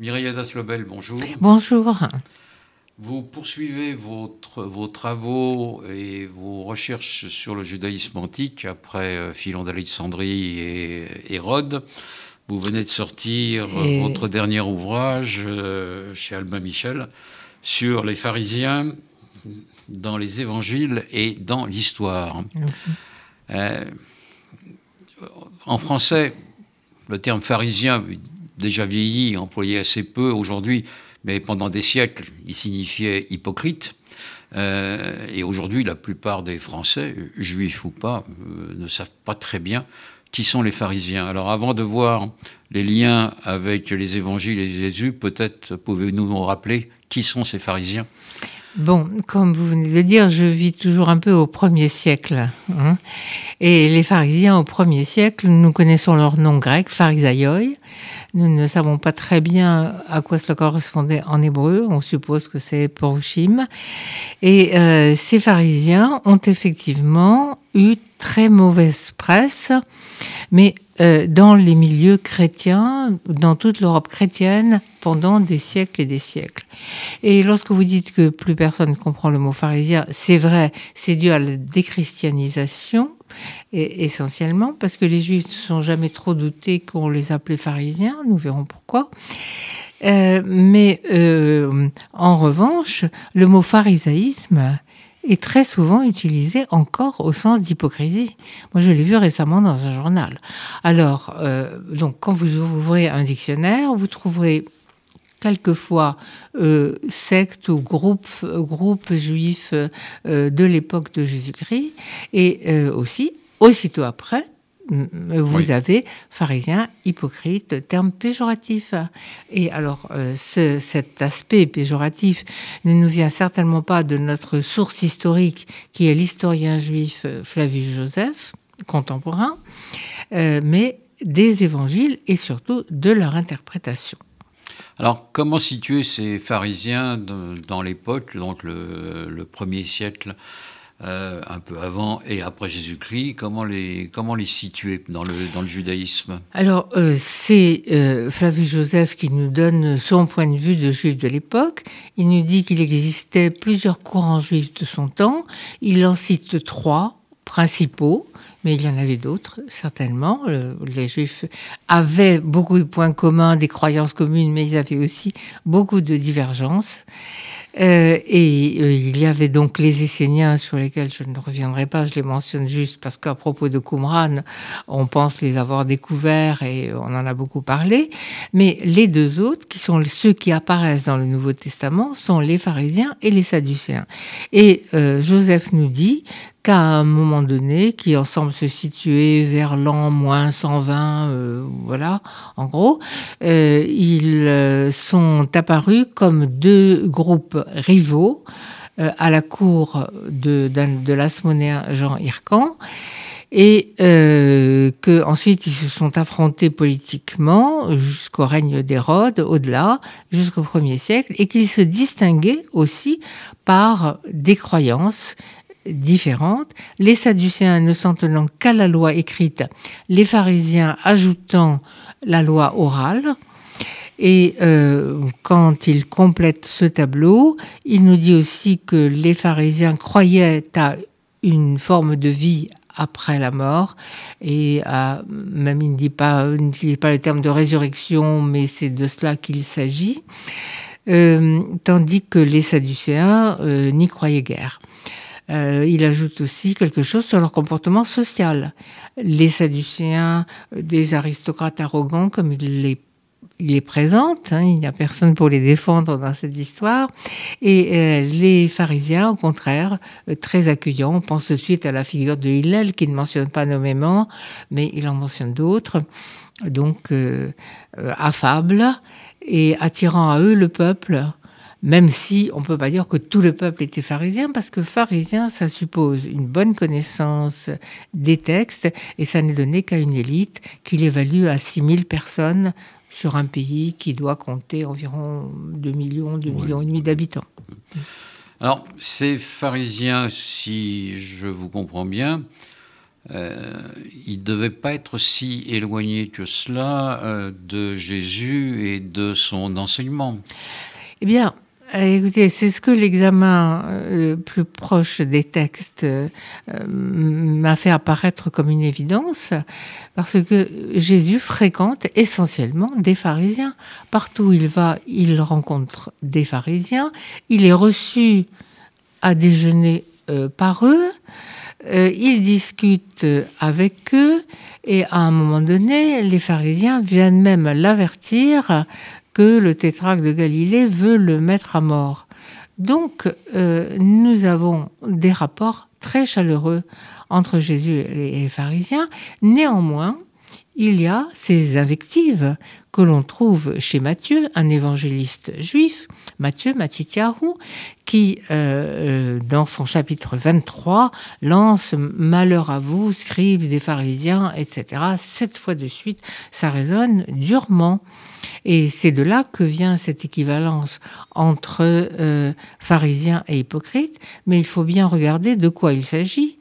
Mireille Daslobel, bonjour. Bonjour. Vous poursuivez votre, vos travaux et vos recherches sur le judaïsme antique après euh, Philon d'Alexandrie et Hérode. Vous venez de sortir euh, votre dernier ouvrage euh, chez Albin Michel sur les pharisiens dans les évangiles et dans l'histoire. Mhm. en français, le terme pharisien déjà vieilli, employé assez peu aujourd'hui, mais pendant des siècles, il signifiait hypocrite. Euh, et aujourd'hui, la plupart des Français, juifs ou pas, euh, ne savent pas très bien qui sont les pharisiens. Alors avant de voir les liens avec les évangiles et Jésus, peut-être pouvez-vous nous rappeler qui sont ces pharisiens? Bon, comme vous venez de dire, je vis toujours un peu au premier siècle. Hein. et les pharisiens au premier siècle, nous connaissons leur nom grec, pharisaioi. Nous ne savons pas très bien à quoi cela correspondait en hébreu. On suppose que c'est porushim. Et euh, ces pharisiens ont effectivement eu très mauvaise presse, mais euh, dans les milieux chrétiens, dans toute l'Europe chrétienne, pendant des siècles et des siècles. Et lorsque vous dites que plus personne ne comprend le mot pharisien, c'est vrai, c'est dû à la déchristianisation, essentiellement, parce que les juifs ne sont jamais trop doutés qu'on les appelait pharisiens, nous verrons pourquoi. Euh, mais euh, en revanche, le mot pharisaïsme est très souvent utilisé encore au sens d'hypocrisie. Moi, je l'ai vu récemment dans un journal. Alors, euh, donc, quand vous ouvrez un dictionnaire, vous trouverez quelquefois euh, sectes ou groupes, groupe juifs euh, de l'époque de Jésus-Christ, et aussi, aussitôt après, vous avez pharisien, hypocrite, terme péjoratif. Et alors, euh, cet aspect péjoratif ne nous vient certainement pas de notre source historique, qui est l'historien juif euh, Flavius Joseph, contemporain, euh, mais des évangiles et surtout de leur interprétation. Alors, comment situer ces pharisiens dans l'époque, donc le premier siècle euh, un peu avant et après Jésus-Christ, comment les, comment les situer dans le, dans le judaïsme? Alors, euh, c'est euh, Flavius Joseph qui nous donne son point de vue de juif de l'époque. Il nous dit qu'il existait plusieurs courants juifs de son temps. Il en cite trois principaux mais il y en avait d'autres, certainement. Les Juifs avaient beaucoup de points communs, des croyances communes, mais ils avaient aussi beaucoup de divergences. Euh, et euh, il y avait donc les Esséniens sur lesquels je ne reviendrai pas, je les mentionne juste parce qu'à propos de Qumran, on pense les avoir découverts et on en a beaucoup parlé. Mais les deux autres, qui sont ceux qui apparaissent dans le Nouveau Testament, sont les pharisiens et les sadducéens. Et euh, Joseph nous dit qu'à un moment donné, qui ensemble se situer vers l'an moins 120, euh, voilà, en gros, euh, ils euh, sont apparus comme deux groupes rivaux à la cour de, de l'asmonéen Jean Hircan et euh, qu'ensuite ils se sont affrontés politiquement jusqu'au règne d'Hérode, au-delà, jusqu'au 1er siècle, et qu'ils se distinguaient aussi par des croyances différentes, les Sadducéens ne s'en tenant qu'à la loi écrite, les pharisiens ajoutant la loi orale. Et euh, quand il complète ce tableau, il nous dit aussi que les pharisiens croyaient à une forme de vie après la mort et même il ne dit pas, il pas le terme de résurrection, mais c'est de cela qu'il s'agit. Euh, tandis que les Sadducéens euh, n'y croyaient guère. Euh, il ajoute aussi quelque chose sur leur comportement social. Les Sadducéens, euh, des aristocrates arrogants, comme il les présente, hein, il n'y a personne pour les défendre dans cette histoire. Et euh, les pharisiens, au contraire, très accueillants. On pense tout de suite à la figure de Hillel, qui ne mentionne pas nommément, mais il en mentionne d'autres. Donc, affables et attirant à eux le peuple même si on ne peut pas dire que tout le peuple était pharisien, parce que pharisien, ça suppose une bonne connaissance des textes, et ça n'est donné qu'à une élite qui l'évalue à 6000 personnes sur un pays qui doit compter environ 2 millions, 2 millions et demi d'habitants. Alors, ces pharisiens, si je vous comprends bien, il ne devait pas être si éloigné que cela de Jésus et de son enseignement. Eh bien, Écoutez, c'est ce que l'examen euh, plus proche des textes euh, m'a fait apparaître comme une évidence, parce que Jésus fréquente essentiellement des pharisiens. Partout où il va, il rencontre des pharisiens. Il est reçu à déjeuner euh, par eux. il discute avec eux et à un moment donné, les pharisiens viennent même l'avertir que le tétrarque de Galilée veut le mettre à mort. Donc, euh, nous avons des rapports très chaleureux entre Jésus et les pharisiens. Néanmoins, il y a ces invectives que l'on trouve chez Matthieu, un évangéliste juif, Matthieu Matityahu, qui, euh, dans son chapitre 23, lance Malheur à vous, scribes et pharisiens, etc. Sept fois de suite, ça résonne durement. Et c'est de là que vient cette équivalence entre euh, pharisiens et hypocrites, mais il faut bien regarder de quoi il s'agit.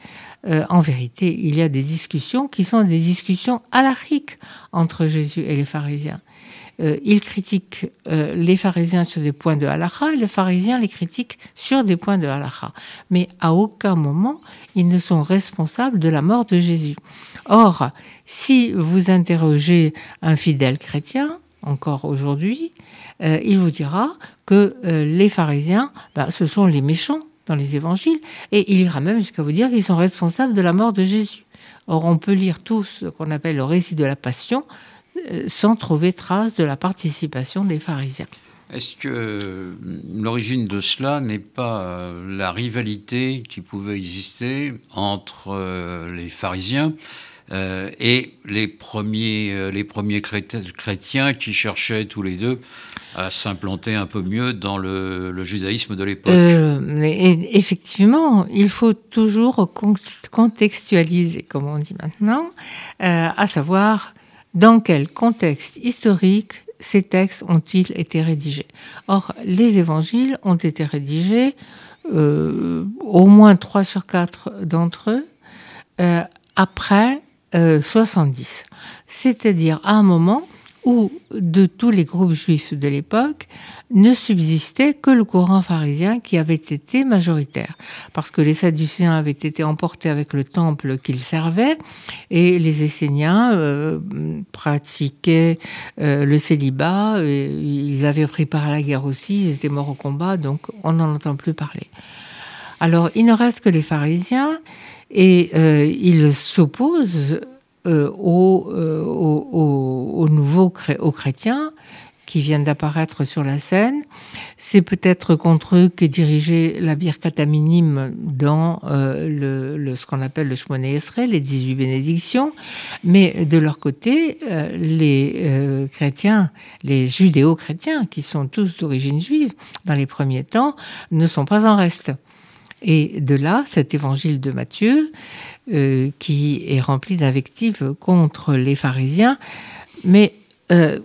Euh, en vérité, il y a des discussions qui sont des discussions alariques entre Jésus et les pharisiens. Euh, il critique les pharisiens sur des points de halakha et les pharisiens les critiquent sur des points de halakha. Mais à aucun moment, ils ne sont responsables de la mort de Jésus. Or, si vous interrogez un fidèle chrétien, encore aujourd'hui, euh, il vous dira que euh, les pharisiens, bah, ce sont les méchants dans les évangiles, et il ira même jusqu'à vous dire qu'ils sont responsables de la mort de Jésus. Or, on peut lire tout ce qu'on appelle le récit de la passion euh, sans trouver trace de la participation des pharisiens. Est-ce que l'origine de cela n'est pas la rivalité qui pouvait exister entre les pharisiens euh, et les premiers, euh, les premiers chrétiens qui cherchaient tous les deux à s'implanter un peu mieux dans le, judaïsme de l'époque. Euh, effectivement, il faut toujours contextualiser, comme on dit maintenant, à savoir dans quel contexte historique ces textes ont-ils été rédigés. Or, les évangiles ont été rédigés, au moins trois sur quatre d'entre eux, après 70. Euh, C'est-à-dire à un moment où de tous les groupes juifs de l'époque ne subsistait que le courant pharisien qui avait été majoritaire, parce que les Sadducéens avaient été emportés avec le temple qu'ils servaient, et les Esséniens euh, pratiquaient euh, le célibat, ils avaient pris part à la guerre aussi, ils étaient morts au combat, donc on n'en entend plus parler. Alors il ne reste que les pharisiens, et euh, il s'oppose euh, aux, euh, nouveaux aux chrétiens qui viennent d'apparaître sur la scène. C'est peut-être contre eux qu'est dirigée la birkat minim dans le, ce qu'on appelle le Shmoné Esrei, les 18 bénédictions. Mais de leur côté, les chrétiens, les judéo-chrétiens, qui sont tous d'origine juive dans les premiers temps, ne sont pas en reste. Et de là, cet évangile de Matthieu, euh, qui est rempli d'invectives contre les pharisiens. Mais, euh,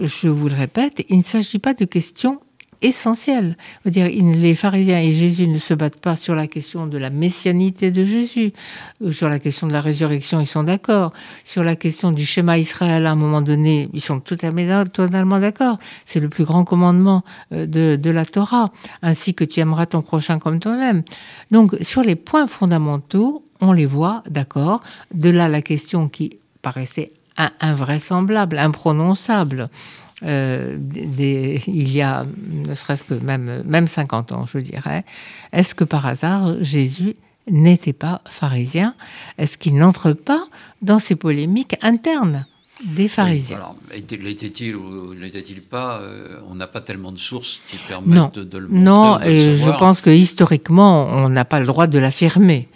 je vous le répète, il ne s'agit pas de questions essentiel. dire, les pharisiens et Jésus ne se battent pas sur la question de la messianité de Jésus, euh, sur la question de la résurrection, ils sont d'accord. Sur la question du schéma Israël, à un moment donné, ils sont totalement d'accord. C'est le plus grand commandement euh, de, de la Torah, ainsi que tu aimeras ton prochain comme toi-même. Donc, sur les points fondamentaux, on les voit d'accord. De là, la question qui paraissait invraisemblable, imprononçable. Euh, il y a ne serait-ce que même, même 50 ans, je dirais, est-ce que par hasard Jésus n'était pas pharisien? Est-ce qu'il n'entre pas dans ces polémiques internes des pharisiens? L'était-il ou l'était-il pas euh, On n'a pas tellement de sources qui permettent de, le montrer. Non, et je pense que historiquement, on n'a pas le droit de l'affirmer.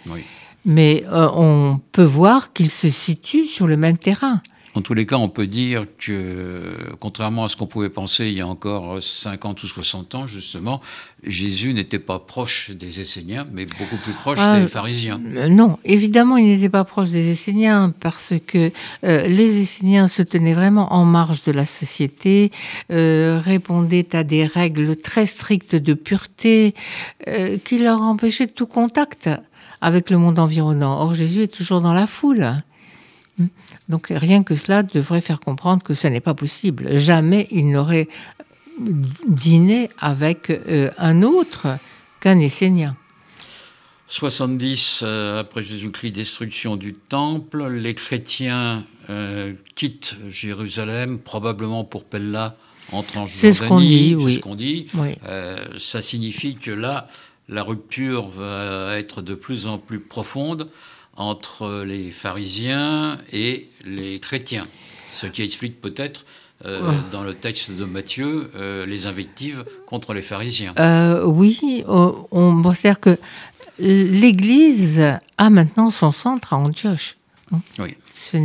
Mais euh, on peut voir qu'il se situe sur le même terrain. En tous les cas, on peut dire que, contrairement à ce qu'on pouvait penser il y a encore 50 ou 60 ans, justement, Jésus n'était pas proche des Esséniens, mais beaucoup plus proche ah, des pharisiens. Euh, non, évidemment, il n'était pas proche des Esséniens, parce que euh, les Esséniens se tenaient vraiment en marge de la société, euh, répondaient à des règles très strictes de pureté, qui leur empêchaient tout contact avec le monde environnant. Or, Jésus est toujours dans la foule. Donc rien que cela devrait faire comprendre que ce n'est pas possible. Jamais il n'aurait dîné avec euh, un autre qu'un Essénien. 70 euh, après Jésus-Christ, destruction du temple. Les chrétiens euh, quittent Jérusalem, probablement pour Pella, entrent en C'est ce qu'on dit, oui. Ce qu'on dit. ça signifie que là, la rupture va être de plus en plus profonde entre les pharisiens et les chrétiens. Ce qui explique peut-être euh, dans le texte de Matthieu euh, les invectives contre les pharisiens. Euh, oui, on, on sait que l'Église a maintenant son centre à Antioche. Oui. Ce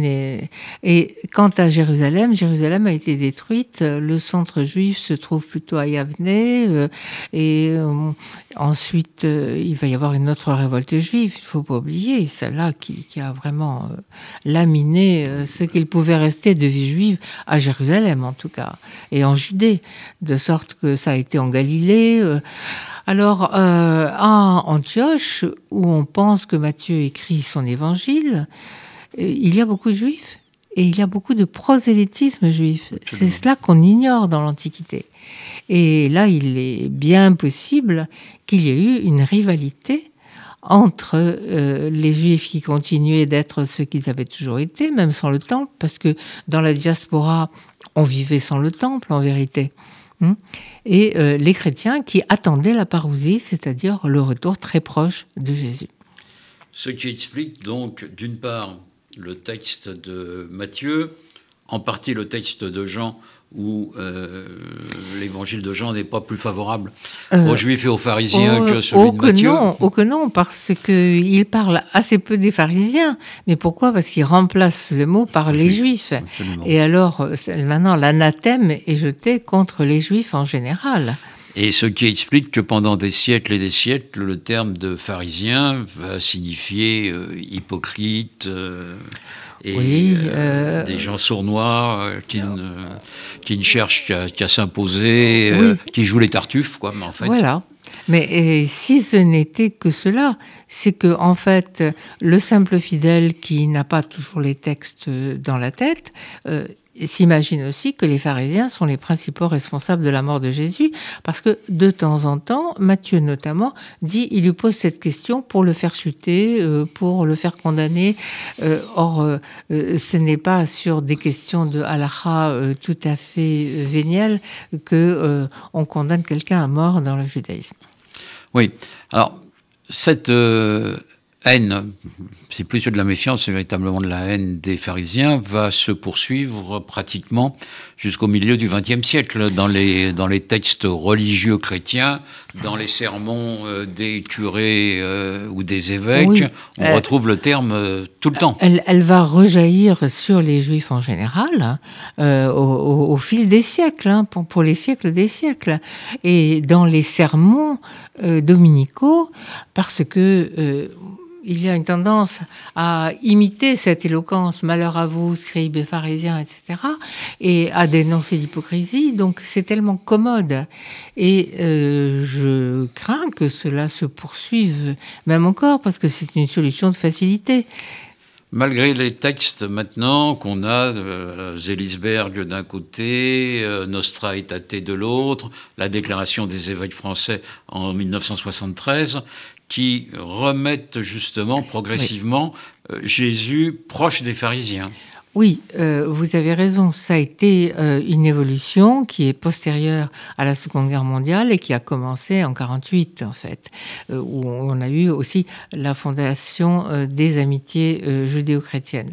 Et quant à Jérusalem, Jérusalem a été détruite. Le centre juif se trouve plutôt à Yavne. Euh, et euh, ensuite, euh, il va y avoir une autre révolte juive. Il ne faut pas oublier celle-là qui, a vraiment laminé ce qu'il pouvait rester de vie juive à Jérusalem, en tout cas, et en Judée, de sorte que ça a été en Galilée. Alors, à Antioche, où on pense que Matthieu écrit son évangile, il y a beaucoup de juifs et il y a beaucoup de prosélytisme juif. C'est cela qu'on ignore dans l'Antiquité. Et là, il est bien possible qu'il y ait eu une rivalité entre euh, les juifs qui continuaient d'être ce qu'ils avaient toujours été, même sans le temple, parce que dans la diaspora, on vivait sans le temple en vérité. Hein, et euh, les chrétiens qui attendaient la parousie, c'est-à-dire le retour très proche de Jésus. Ce qui explique donc, d'une part, le texte de Matthieu, en partie le texte de Jean, où euh, l'évangile de Jean n'est pas plus favorable aux euh, juifs et aux pharisiens que celui de Matthieu. Non, oh que non, parce qu'il parle assez peu des pharisiens. Mais pourquoi? Parce qu'il remplace le mot par les juifs. Et alors, euh, maintenant, l'anathème est jeté contre les juifs en général. Et ce qui explique que pendant des siècles et des siècles, le terme de pharisien va signifier euh, hypocrite euh, et euh, des gens sournois qui, ne, qui ne cherchent qu'à s'imposer, qui jouent les tartuffes, quoi. Mais en fait. Voilà. Mais si ce n'était que cela, c'est que en fait, le simple fidèle qui n'a pas toujours les textes dans la tête, s'imagine aussi que les pharisiens sont les principaux responsables de la mort de Jésus, parce que de temps en temps, Matthieu notamment, dit, il lui pose cette question pour le faire chuter, euh, pour le faire condamner. Euh, or, euh, ce n'est pas sur des questions de halakha tout à fait vénielles que on condamne quelqu'un à mort dans le judaïsme. Oui. Alors, cette haine, c'est plus de la méfiance, c'est véritablement de la haine des pharisiens, va se poursuivre pratiquement jusqu'au milieu du XXe siècle dans les, dans les textes religieux chrétiens, dans les sermons euh, des curés euh, ou des évêques. on retrouve le terme euh, tout le temps. Elle, elle, va rejaillir sur les juifs en général hein, au, fil des siècles, hein, pour, pour, les siècles des siècles. Et dans les sermons dominicaux, parce que il y a une tendance à imiter cette éloquence, malheur à vous, scribes et pharisiens, etc., et à dénoncer l'hypocrisie. Donc c'est tellement commode. Et euh, je crains que cela se poursuive, même encore, parce que c'est une solution de facilité. Malgré les textes maintenant qu'on a, euh, Zélisberg d'un côté, euh, Nostra Aetate de l'autre, la déclaration des évêques français en 1973, qui remettent justement progressivement euh, Jésus proche des pharisiens. Oui, euh, vous avez raison. Ça a été euh, une évolution qui est postérieure à la Seconde Guerre mondiale et qui a commencé en 48 en fait, où on a eu aussi la fondation des amitiés judéo-chrétiennes.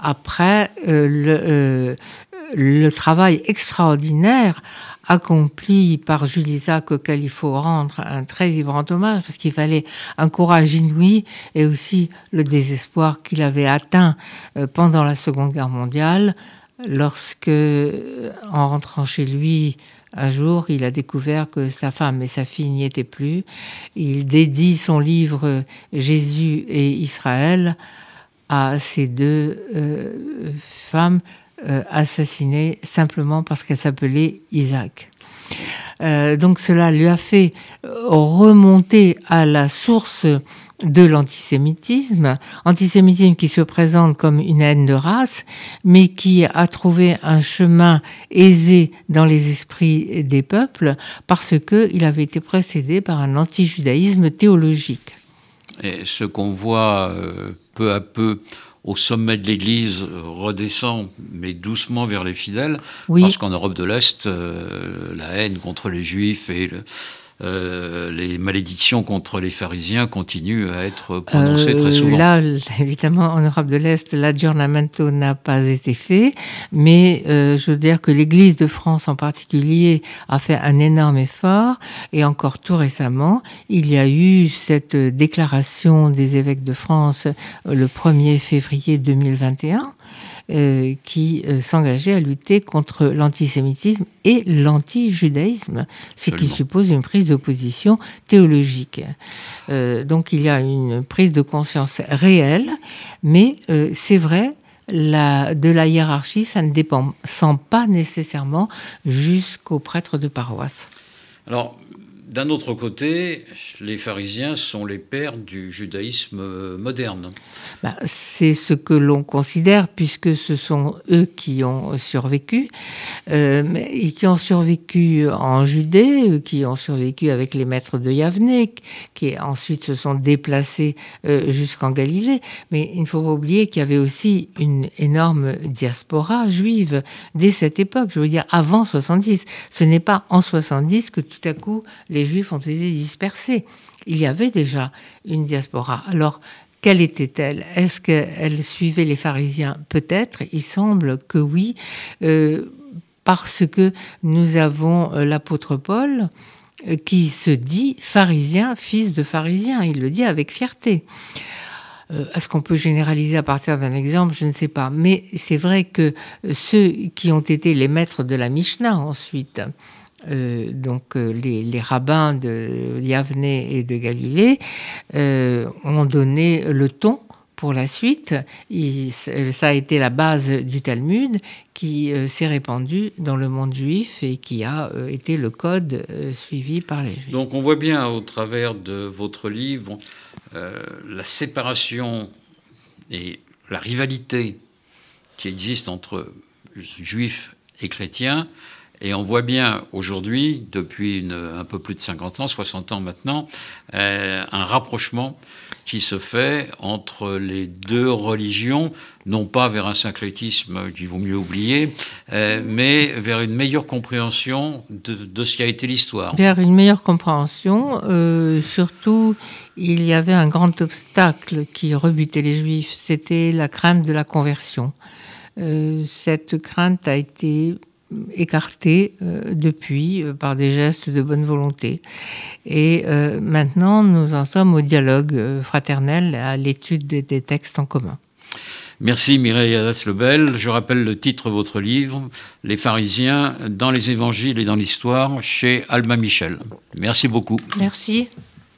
Après, le, le travail extraordinaire accompli par Jules Isaac auquel il faut rendre un très vibrant hommage parce qu'il fallait un courage inouï et aussi le désespoir qu'il avait atteint euh, pendant la Seconde Guerre mondiale lorsque, euh, en rentrant chez lui, un jour, il a découvert que sa femme et sa fille n'y étaient plus. Il dédie son livre Jésus et Israël à ces deux euh, femmes euh, assassinée simplement parce qu'elle s'appelait Isaac. Euh, donc cela lui a fait remonter à la source de l'antisémitisme, antisémitisme qui se présente comme une haine de race, mais qui a trouvé un chemin aisé dans les esprits des peuples parce qu'il avait été précédé par un antijudaïsme théologique. Et ce qu'on voit euh, peu à peu au sommet de l'Église redescend, mais doucement vers les fidèles, parce qu'en Europe de l'Est, euh, la haine contre les Juifs et le, euh, les malédictions contre les pharisiens continuent à être prononcées très souvent. Là, évidemment, en Europe de l'Est, l'aggiornamento n'a pas été fait, mais euh, je veux dire que l'Église de France en particulier a fait un énorme effort, et encore tout récemment, il y a eu cette déclaration des évêques de France le 1er février 2021 euh, qui euh, s'engageait à lutter contre l'antisémitisme et l'antijudaïsme, ce qui suppose une prise d'opposition théologique. Euh, donc il y a une prise de conscience réelle, mais c'est vrai, la, de la hiérarchie, ça ne dépend pas nécessairement jusqu'aux prêtres de paroisse. Alors, d'un autre côté, les pharisiens sont les pères du judaïsme moderne. Bah, c'est ce que l'on considère, puisque ce sont eux qui ont survécu, euh, et qui ont survécu en Judée, qui ont survécu avec les maîtres de Yavne, qui ensuite se sont déplacés euh, jusqu'en Galilée. Mais il ne faut pas oublier qu'il y avait aussi une énorme diaspora juive dès cette époque, je veux dire avant 70. Ce n'est pas en 70 que tout à coup les les Juifs ont été dispersés. Il y avait déjà une diaspora. Alors, quelle était-elle? Est-ce qu'elle suivait les pharisiens? Peut-être. Il semble que oui, euh, parce que nous avons euh, l'apôtre Paul euh, qui se dit pharisien, fils de pharisien. Il le dit avec fierté. Est-ce qu'on peut généraliser à partir d'un exemple? Je ne sais pas. Mais c'est vrai que ceux qui ont été les maîtres de la Mishnah ensuite, euh, donc euh, les, rabbins de Yavne et de Galilée euh, ont donné le ton pour la suite. ça a été la base du Talmud qui s'est répandu dans le monde juif et qui a été le code suivi par les juifs. Donc on voit bien au travers de votre livre la séparation et la rivalité qui existe entre juifs et chrétiens et on voit bien aujourd'hui, depuis un peu plus de 50 ans, 60 ans maintenant, euh, un rapprochement qui se fait entre les deux religions, non pas vers un syncrétisme qu'il vaut mieux oublier, euh, mais vers une meilleure compréhension de, ce qui a été l'histoire. Vers une meilleure compréhension, euh, surtout, il y avait un grand obstacle qui rebutait les juifs, c'était la crainte de la conversion. cette crainte a été écarté euh, depuis euh, par des gestes de bonne volonté. Et euh, maintenant, nous en sommes au dialogue fraternel, à l'étude des, textes en commun. Merci Mireille Adas-Lebel. Je rappelle le titre de votre livre, Les pharisiens dans les évangiles et dans l'histoire, chez Alma Michel. Merci beaucoup. Merci.